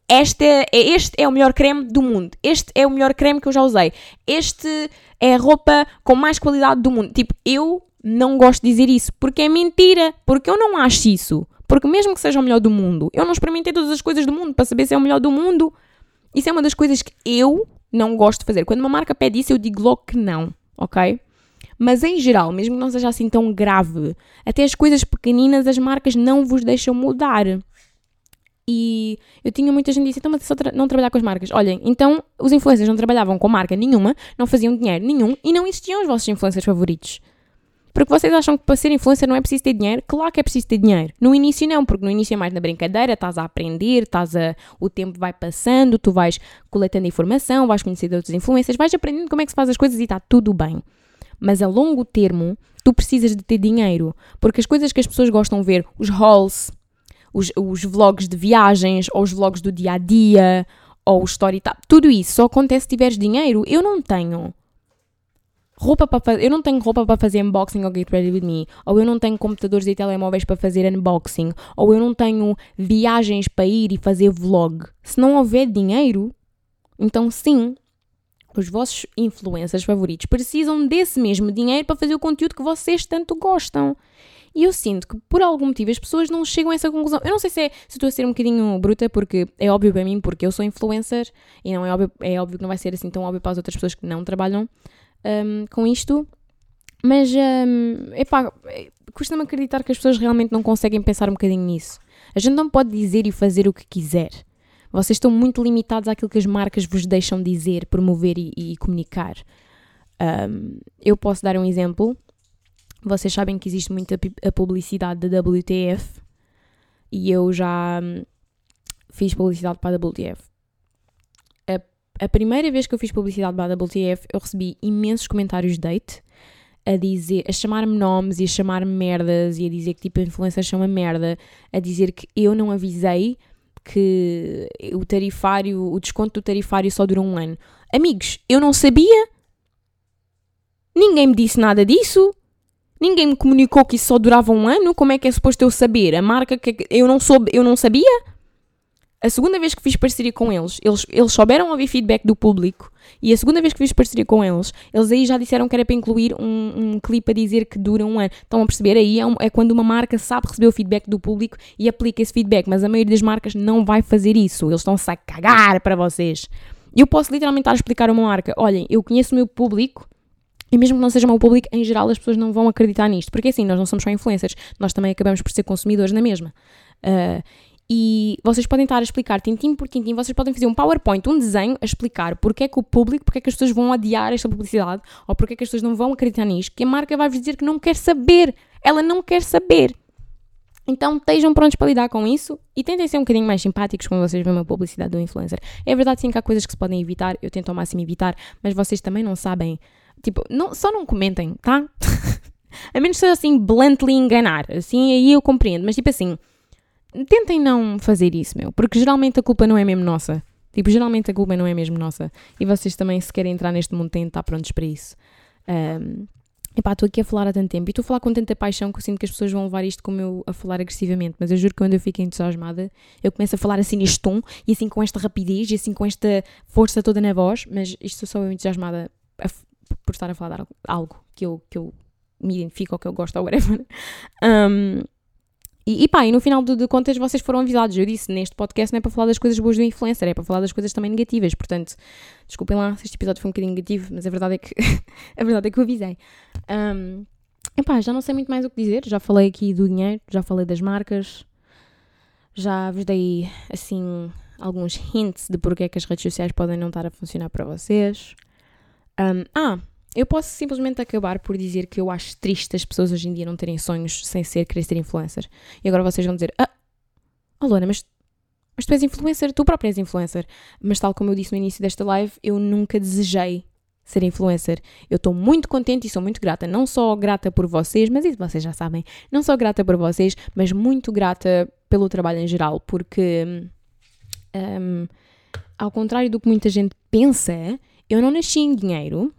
este é, este é o melhor creme do mundo. Este é o melhor creme que eu já usei. Este é a roupa com mais qualidade do mundo. Tipo, eu não gosto de dizer isso porque é mentira. Porque eu não acho isso. Porque mesmo que seja o melhor do mundo, eu não experimentei todas as coisas do mundo para saber se é o melhor do mundo. Isso é uma das coisas que eu não gosto de fazer. Quando uma marca pede isso, eu digo logo que não, ok? Mas em geral, mesmo que não seja assim tão grave, até as coisas pequeninas as marcas não vos deixam mudar. E eu tinha muita gente que disse, então mas só tra não trabalhar com as marcas. Olhem, então os influencers não trabalhavam com marca nenhuma, não faziam dinheiro nenhum e não existiam os vossos influencers favoritos. Porque vocês acham que para ser influencer não é preciso ter dinheiro? Claro que é preciso ter dinheiro. No início não, porque no início é mais na brincadeira, estás a aprender, estás a, o tempo vai passando, tu vais coletando informação, vais conhecer outros influencers, vais aprendendo como é que se faz as coisas e está tudo bem. Mas a longo termo, tu precisas de ter dinheiro, porque as coisas que as pessoas gostam de ver, os hauls, os, os vlogs de viagens, ou os vlogs do dia a dia, ou o story tudo isso só acontece se tiveres dinheiro. Eu não tenho roupa para fazer, eu não tenho roupa para fazer unboxing ou get ready with me, ou eu não tenho computadores e telemóveis para fazer unboxing, ou eu não tenho viagens para ir e fazer vlog. Se não houver dinheiro, então sim, os vossos influencers favoritos precisam desse mesmo dinheiro para fazer o conteúdo que vocês tanto gostam. E eu sinto que, por algum motivo, as pessoas não chegam a essa conclusão. Eu não sei se, é, se estou a ser um bocadinho bruta, porque é óbvio para mim, porque eu sou influencer, e não é óbvio, é óbvio que não vai ser assim tão óbvio para as outras pessoas que não trabalham um, com isto. Mas, um, epá, custa-me acreditar que as pessoas realmente não conseguem pensar um bocadinho nisso. A gente não pode dizer e fazer o que quiser. Vocês estão muito limitados àquilo que as marcas vos deixam dizer, promover e, e comunicar. Um, eu posso dar um exemplo. Vocês sabem que existe muita a publicidade da WTF e eu já hum, fiz publicidade para a WTF. A, a primeira vez que eu fiz publicidade para a WTF, eu recebi imensos comentários de date a dizer, a chamar-me nomes e a chamar-me merdas e a dizer que tipo influencers são uma merda, a dizer que eu não avisei que o tarifário, o desconto do tarifário só dura um ano. Amigos, eu não sabia. Ninguém me disse nada disso. Ninguém me comunicou que isso só durava um ano. Como é que é suposto eu saber? A marca que eu não soube, eu não sabia. A segunda vez que fiz parceria com eles, eles, eles souberam ouvir feedback do público. E a segunda vez que fiz parceria com eles, eles aí já disseram que era para incluir um, um clipe a dizer que dura um ano. Estão a perceber? Aí é, um, é, quando uma marca sabe receber o feedback do público e aplica esse feedback. Mas a maioria das marcas não vai fazer isso. Eles estão-se a cagar para vocês. Eu posso literalmente estar a explicar a uma marca: olhem, eu conheço o meu público. E mesmo que não seja o meu público, em geral as pessoas não vão acreditar nisto. Porque assim, nós não somos só influencers, nós também acabamos por ser consumidores na mesma. Uh, e vocês podem estar a explicar tintim por tintim, vocês podem fazer um PowerPoint, um desenho a explicar porque é que o público, porque é que as pessoas vão adiar esta publicidade ou porque é que as pessoas não vão acreditar nisto, que a marca vai-vos dizer que não quer saber. Ela não quer saber. Então estejam prontos para lidar com isso e tentem ser um bocadinho mais simpáticos quando vocês veem uma publicidade do influencer. É verdade sim que há coisas que se podem evitar, eu tento ao máximo evitar, mas vocês também não sabem. Tipo, não, só não comentem, tá? a menos que seja assim, bluntly enganar. Assim aí eu compreendo, mas tipo assim tentem não fazer isso, meu, porque geralmente a culpa não é mesmo nossa. Tipo, geralmente a culpa não é mesmo nossa. E vocês também, se querem entrar neste mundo, têm de estar prontos para isso. Um, epá, estou aqui a falar há tanto tempo e estou a falar com tanta paixão que eu sinto que as pessoas vão levar isto como eu a falar agressivamente. Mas eu juro que quando eu fico entusiasmada, eu começo a falar assim neste tom e assim com esta rapidez e assim com esta força toda na voz. Mas isto sou eu entusiasmada a, por estar a falar de algo que eu, que eu me identifico ou que eu gosto ou whatever. Um, e, e pá, e no final de, de, contas vocês foram avisados. Eu disse, neste podcast não é para falar das coisas boas do influencer, é para falar das coisas também negativas. Portanto, desculpem lá se este episódio foi um bocadinho negativo, mas a verdade é que, a verdade é que eu avisei. Um, epá, já não sei muito mais o que dizer. Já falei aqui do dinheiro, já falei das marcas, já vos dei, assim, alguns hints de porque é que as redes sociais podem não estar a funcionar para vocês. Um, ah, eu posso simplesmente acabar por dizer que eu acho triste as pessoas hoje em dia não terem sonhos sem ser querer ser influencer. E agora vocês vão dizer: Ah, oh Luana, mas, mas tu és influencer, tu própria és influencer. Mas tal como eu disse no início desta live, eu nunca desejei ser influencer. Eu estou muito contente e sou muito grata. Não só grata por vocês, mas isso vocês já sabem. Não só grata por vocês, mas muito grata pelo trabalho em geral, porque. Um, ao contrário do que muita gente pensa, eu não nasci em dinheiro.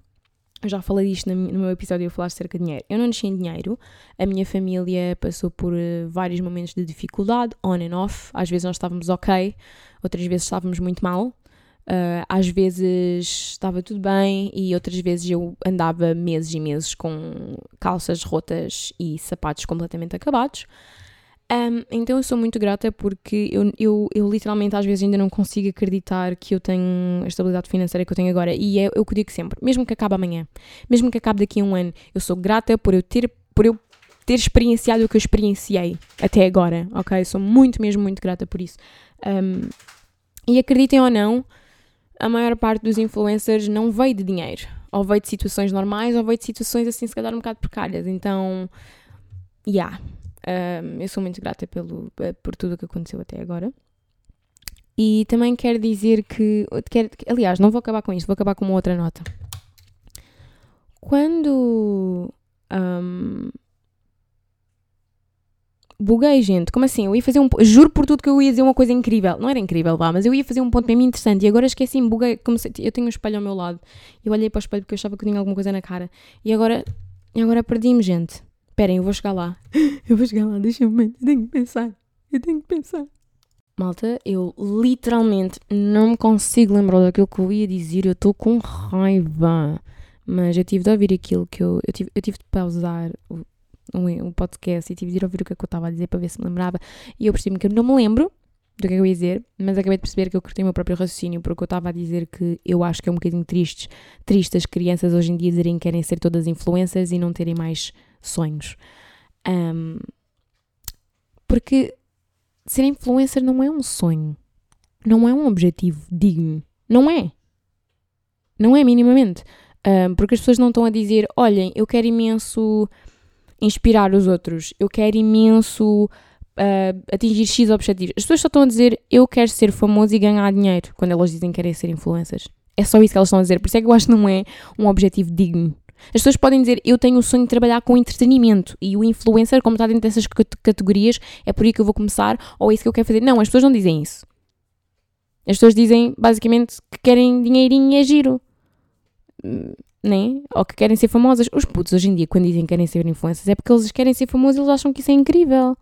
Eu já falei disto no meu episódio, eu falar acerca de dinheiro. Eu não nasci em dinheiro. A minha família passou por uh, vários momentos de dificuldade, on and off. Às vezes nós estávamos ok, outras vezes estávamos muito mal. Uh, às vezes estava tudo bem e outras vezes eu andava meses e meses com calças rotas e sapatos completamente acabados. Um, então eu sou muito grata porque eu, eu, eu, literalmente às vezes ainda não consigo acreditar que eu tenho a estabilidade financeira que eu tenho agora. E é, o que eu digo sempre, mesmo que acabe amanhã, mesmo que acabe daqui a um ano, eu sou grata por eu ter, por eu ter experienciado o que eu experienciei até agora, ok? Sou muito, mesmo muito grata por isso. Um, e acreditem ou não, a maior parte dos influencers não veio de dinheiro. Ou veio de situações normais, ou veio de situações assim, se calhar um bocado precárias. Então, yeah. Um, eu sou muito grata pelo, eh, por tudo o que aconteceu até agora. E também quero dizer que, quero, aliás, não vou acabar com isto, vou acabar com uma outra nota. Quando um, buguei, gente. Como assim? Eu ia fazer um. Juro por tudo que eu ia dizer uma coisa incrível. Não era incrível, vá, mas eu ia fazer um ponto bem interessante e agora esqueci-me, buguei. Comecei, eu tenho um espelho ao meu lado. Eu olhei para o espelho porque eu achava que eu tinha alguma coisa na cara. E agora. E agora perdi-me, gente. Esperem, eu vou chegar lá. Eu vou chegar lá, deixa-me. Eu tenho que pensar. Eu tenho que pensar. Malta, eu literalmente não me consigo lembrar daquilo que eu ia dizer. Eu estou com raiva. Mas eu tive de ouvir aquilo que eu. Eu tive, eu tive de pausar o, um podcast e tive de ir ouvir o que, é que eu estava a dizer para ver se me lembrava. E eu percebi-me que eu não me lembro do que é que eu ia dizer, mas acabei de perceber que eu cortei o meu próprio raciocínio porque eu estava a dizer que eu acho que é um bocadinho triste, triste as crianças hoje em dia dizerem que querem ser todas influências e não terem mais sonhos. Um, porque ser influencer não é um sonho, não é um objetivo digno, não é. Não é minimamente. Um, porque as pessoas não estão a dizer: olhem, eu quero imenso inspirar os outros, eu quero imenso uh, atingir X objetivos. As pessoas só estão a dizer eu quero ser famoso e ganhar dinheiro quando elas dizem que querem ser influencers. É só isso que elas estão a dizer. Por isso é que eu acho que não é um objetivo digno. As pessoas podem dizer eu tenho o sonho de trabalhar com entretenimento e o influencer, como está dentro dessas categorias, é por aí que eu vou começar ou é isso que eu quero fazer. Não, as pessoas não dizem isso. As pessoas dizem basicamente que querem dinheirinho e é giro né? Ou que querem ser famosas. Os putos hoje em dia, quando dizem que querem ser influencers, é porque eles querem ser famosos e eles acham que isso é incrível.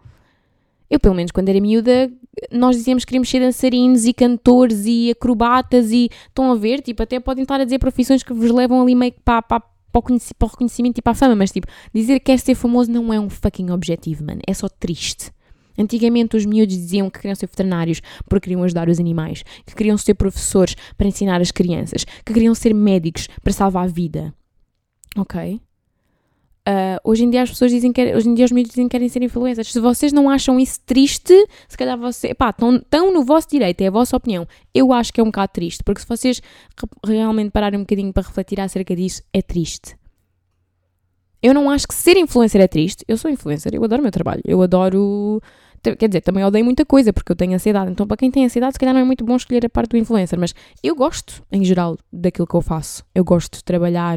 Eu, pelo menos, quando era miúda, nós dizíamos que queríamos ser dançarinos e cantores e acrobatas e estão a ver, tipo, até podem estar a dizer profissões que vos levam ali meio que para, para, para, o, reconhecimento e para a fama, mas tipo, dizer que quer ser famoso não é um fucking objetivo, mano. É só triste. Antigamente os miúdos diziam que queriam ser veterinários porque queriam ajudar os animais, que queriam ser professores para ensinar as crianças, que queriam ser médicos para salvar a vida. Ok? Hoje em dia as pessoas dizem que hoje em dia os miúdos dizem que querem ser influencers. Se vocês não acham isso triste, se calhar vocês, pá, estão no vosso direito, é a vossa opinião. Eu acho que é um bocado triste, porque se vocês realmente pararem um bocadinho para refletir acerca disso, é triste. Eu não acho que ser influencer é triste. Eu sou influencer, eu adoro o meu trabalho. Eu adoro Quer dizer, também odeio muita coisa porque eu tenho ansiedade. Então, para quem tem ansiedade, se calhar não é muito bom escolher a parte do influencer. Mas eu gosto, em geral, daquilo que eu faço. Eu gosto de trabalhar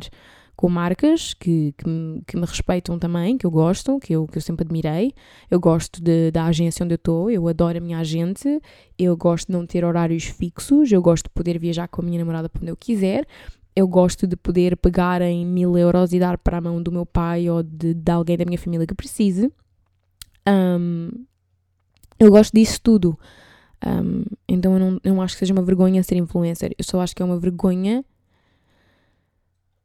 com marcas que, que, me, que me respeitam também, que eu gosto, que eu, que eu sempre admirei. Eu gosto de, da agência onde eu estou, eu adoro a minha agente. Eu gosto de não ter horários fixos. Eu gosto de poder viajar com a minha namorada para onde eu quiser eu gosto de poder pegar em mil euros e dar para a mão do meu pai ou de, de alguém da minha família que precise. Um, eu gosto disso tudo. Um, então eu não, eu não acho que seja uma vergonha ser influencer. Eu só acho que é uma vergonha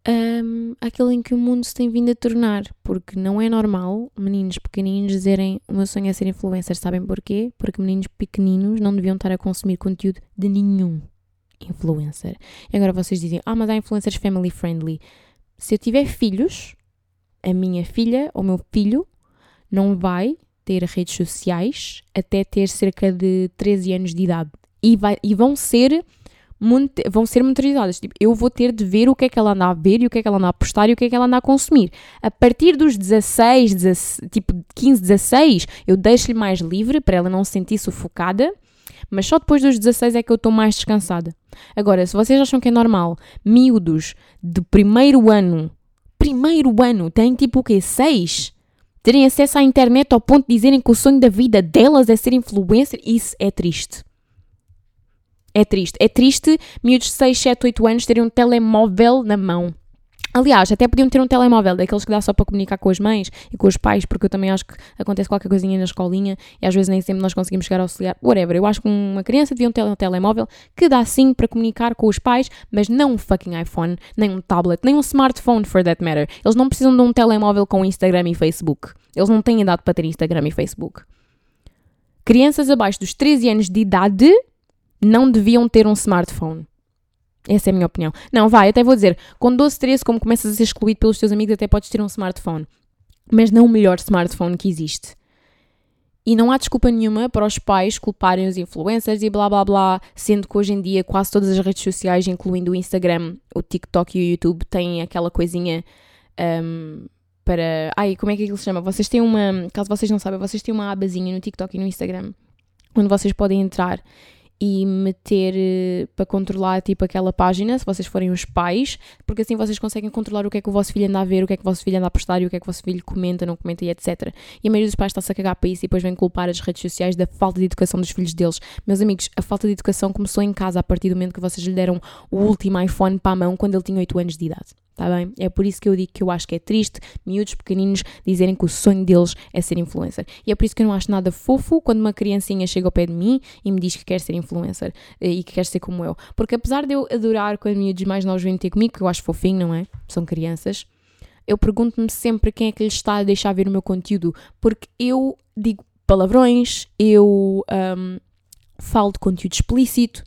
um, aquilo em que o mundo se tem vindo a tornar. Porque não é normal meninos pequeninos dizerem o meu sonho é ser influencer. Sabem porquê? Porque meninos pequeninos não deviam estar a consumir conteúdo de nenhum influencer. E agora vocês dizem, ah, mas há influencers family friendly. Se eu tiver filhos, a minha filha ou o meu filho não vai ter redes sociais até ter cerca de 13 anos de idade. E, vai, e vão ser vão ser monitorizadas. Tipo, eu vou ter de ver o que é que ela anda a ver e o que é que ela anda a postar e o que é que ela anda a consumir. A partir dos 16, 16 tipo 15, 16, eu deixo-lhe mais livre para ela não se sentir sufocada. Mas só depois dos 16 é que eu estou mais descansada. Agora, se vocês acham que é normal, miúdos de primeiro ano, primeiro ano, têm tipo o quê? 6? Terem acesso à internet ao ponto de dizerem que o sonho da vida delas é ser influencer, isso é triste. É triste. É triste miúdos de 6, 7, 8 anos terem um telemóvel na mão. Aliás, até podiam ter um telemóvel daqueles que dá só para comunicar com as mães e com os pais, porque eu também acho que acontece qualquer coisinha na escolinha e às vezes nem sempre nós conseguimos chegar ao auxiliar. Whatever. Eu acho que uma criança devia ter um telemóvel que dá sim para comunicar com os pais, mas não um fucking iPhone, nem um tablet, nem um smartphone for that matter. Eles não precisam de um telemóvel com Instagram e Facebook. Eles não têm idade para ter Instagram e Facebook. Crianças abaixo dos 13 anos de idade não deviam ter um smartphone. Essa é a minha opinião. Não, vai, até vou dizer, com 12, 13, como começas a ser excluído pelos teus amigos, até podes ter um smartphone. Mas não o melhor smartphone que existe. E não há desculpa nenhuma para os pais culparem os influencers e blá blá blá, sendo que hoje em dia quase todas as redes sociais, incluindo o Instagram, o TikTok e o YouTube, têm aquela coisinha um, para. Ai, como é que aquilo se chama? Vocês têm uma. Caso vocês não saibam, vocês têm uma abazinha no TikTok e no Instagram onde vocês podem entrar e meter eh, para controlar tipo aquela página, se vocês forem os pais, porque assim vocês conseguem controlar o que é que o vosso filho anda a ver, o que é que o vosso filho anda a postar e o que é que o vosso filho comenta, não comenta e etc. E a maioria dos pais está-se a cagar para isso e depois vem culpar as redes sociais da falta de educação dos filhos deles. Meus amigos, a falta de educação começou em casa a partir do momento que vocês lhe deram o último iPhone para a mão quando ele tinha 8 anos de idade. Tá bem? É por isso que eu digo que eu acho que é triste miúdos pequeninos dizerem que o sonho deles é ser influencer. E é por isso que eu não acho nada fofo quando uma criancinha chega ao pé de mim e me diz que quer ser influencer eh, e que quer ser como eu. Porque apesar de eu adorar quando miúdos mais novos vêm ter comigo, que eu acho fofinho, não é? São crianças. Eu pergunto-me sempre quem é que lhes está a deixar ver o meu conteúdo. Porque eu digo palavrões, eu um, falo de conteúdo explícito,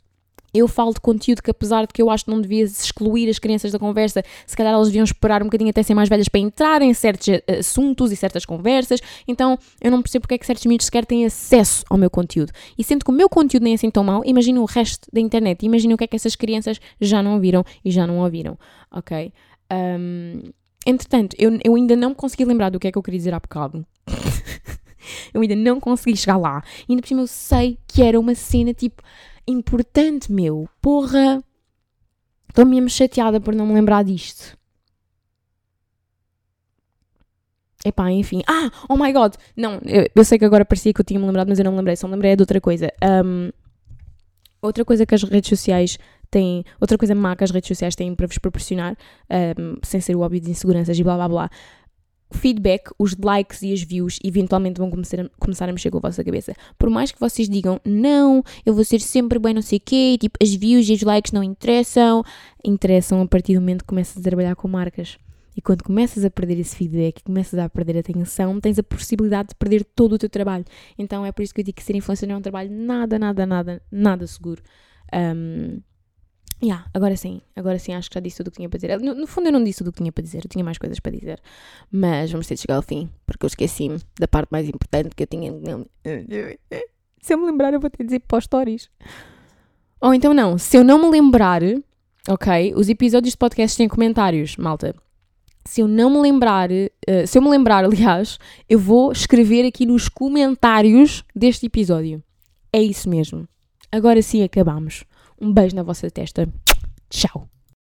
eu falo de conteúdo que, apesar de que eu acho que não devia excluir as crianças da conversa, se calhar elas deviam esperar um bocadinho até ser mais velhas para entrar em certos eh, assuntos e certas conversas. Então eu não percebo porque é que certos miúdos sequer têm acesso ao meu conteúdo. E sendo que o meu conteúdo nem é assim tão mau, imagina o resto da internet. Imagina o que é que essas crianças já não viram e já não ouviram. Ok? Um, entretanto, eu, eu ainda não consegui lembrar do que é que eu queria dizer há bocado. eu ainda não consegui chegar lá. E ainda por cima eu sei que era uma cena tipo importante, meu. Porra. Estou mesmo chateada por não me lembrar disto. Epá, enfim. Ah, oh my god! Não, eu, eu, sei que agora parecia que eu tinha me lembrado, mas eu não me lembrei. Só me lembrei de outra coisa. Um, outra coisa que as redes sociais têm. Outra coisa má que as redes sociais têm para vos proporcionar, um, sem ser o óbvio de inseguranças e blá blá blá, feedback, os likes e as views eventualmente vão começar a, começar a mexer com a vossa cabeça. Por mais que vocês digam, não, eu vou ser sempre bem não sei o quê, tipo, as views e os likes não interessam, interessam a partir do momento que começas a trabalhar com marcas. E quando começas a perder esse feedback, começas a perder a atenção, tens a possibilidade de perder todo o teu trabalho. Então é por isso que eu digo que ser influencer não é um trabalho nada, nada, nada, nada seguro. Um, Yeah, agora sim, agora sim acho que já disse tudo o que tinha para dizer. No, no, fundo eu não disse tudo o que tinha para dizer, eu tinha mais coisas para dizer. Mas vamos ter de chegar ao fim, porque eu esqueci-me da parte mais importante que eu tinha. Se eu me lembrar, eu vou ter de dizer para os stories. Ou então não, se eu não me lembrar, ok, os episódios de podcast têm comentários, malta. Se eu não me lembrar, uh, se eu me lembrar, aliás, eu vou escrever aqui nos comentários deste episódio. É isso mesmo. Agora sim acabamos. Um beijo na vossa testa. Tchau.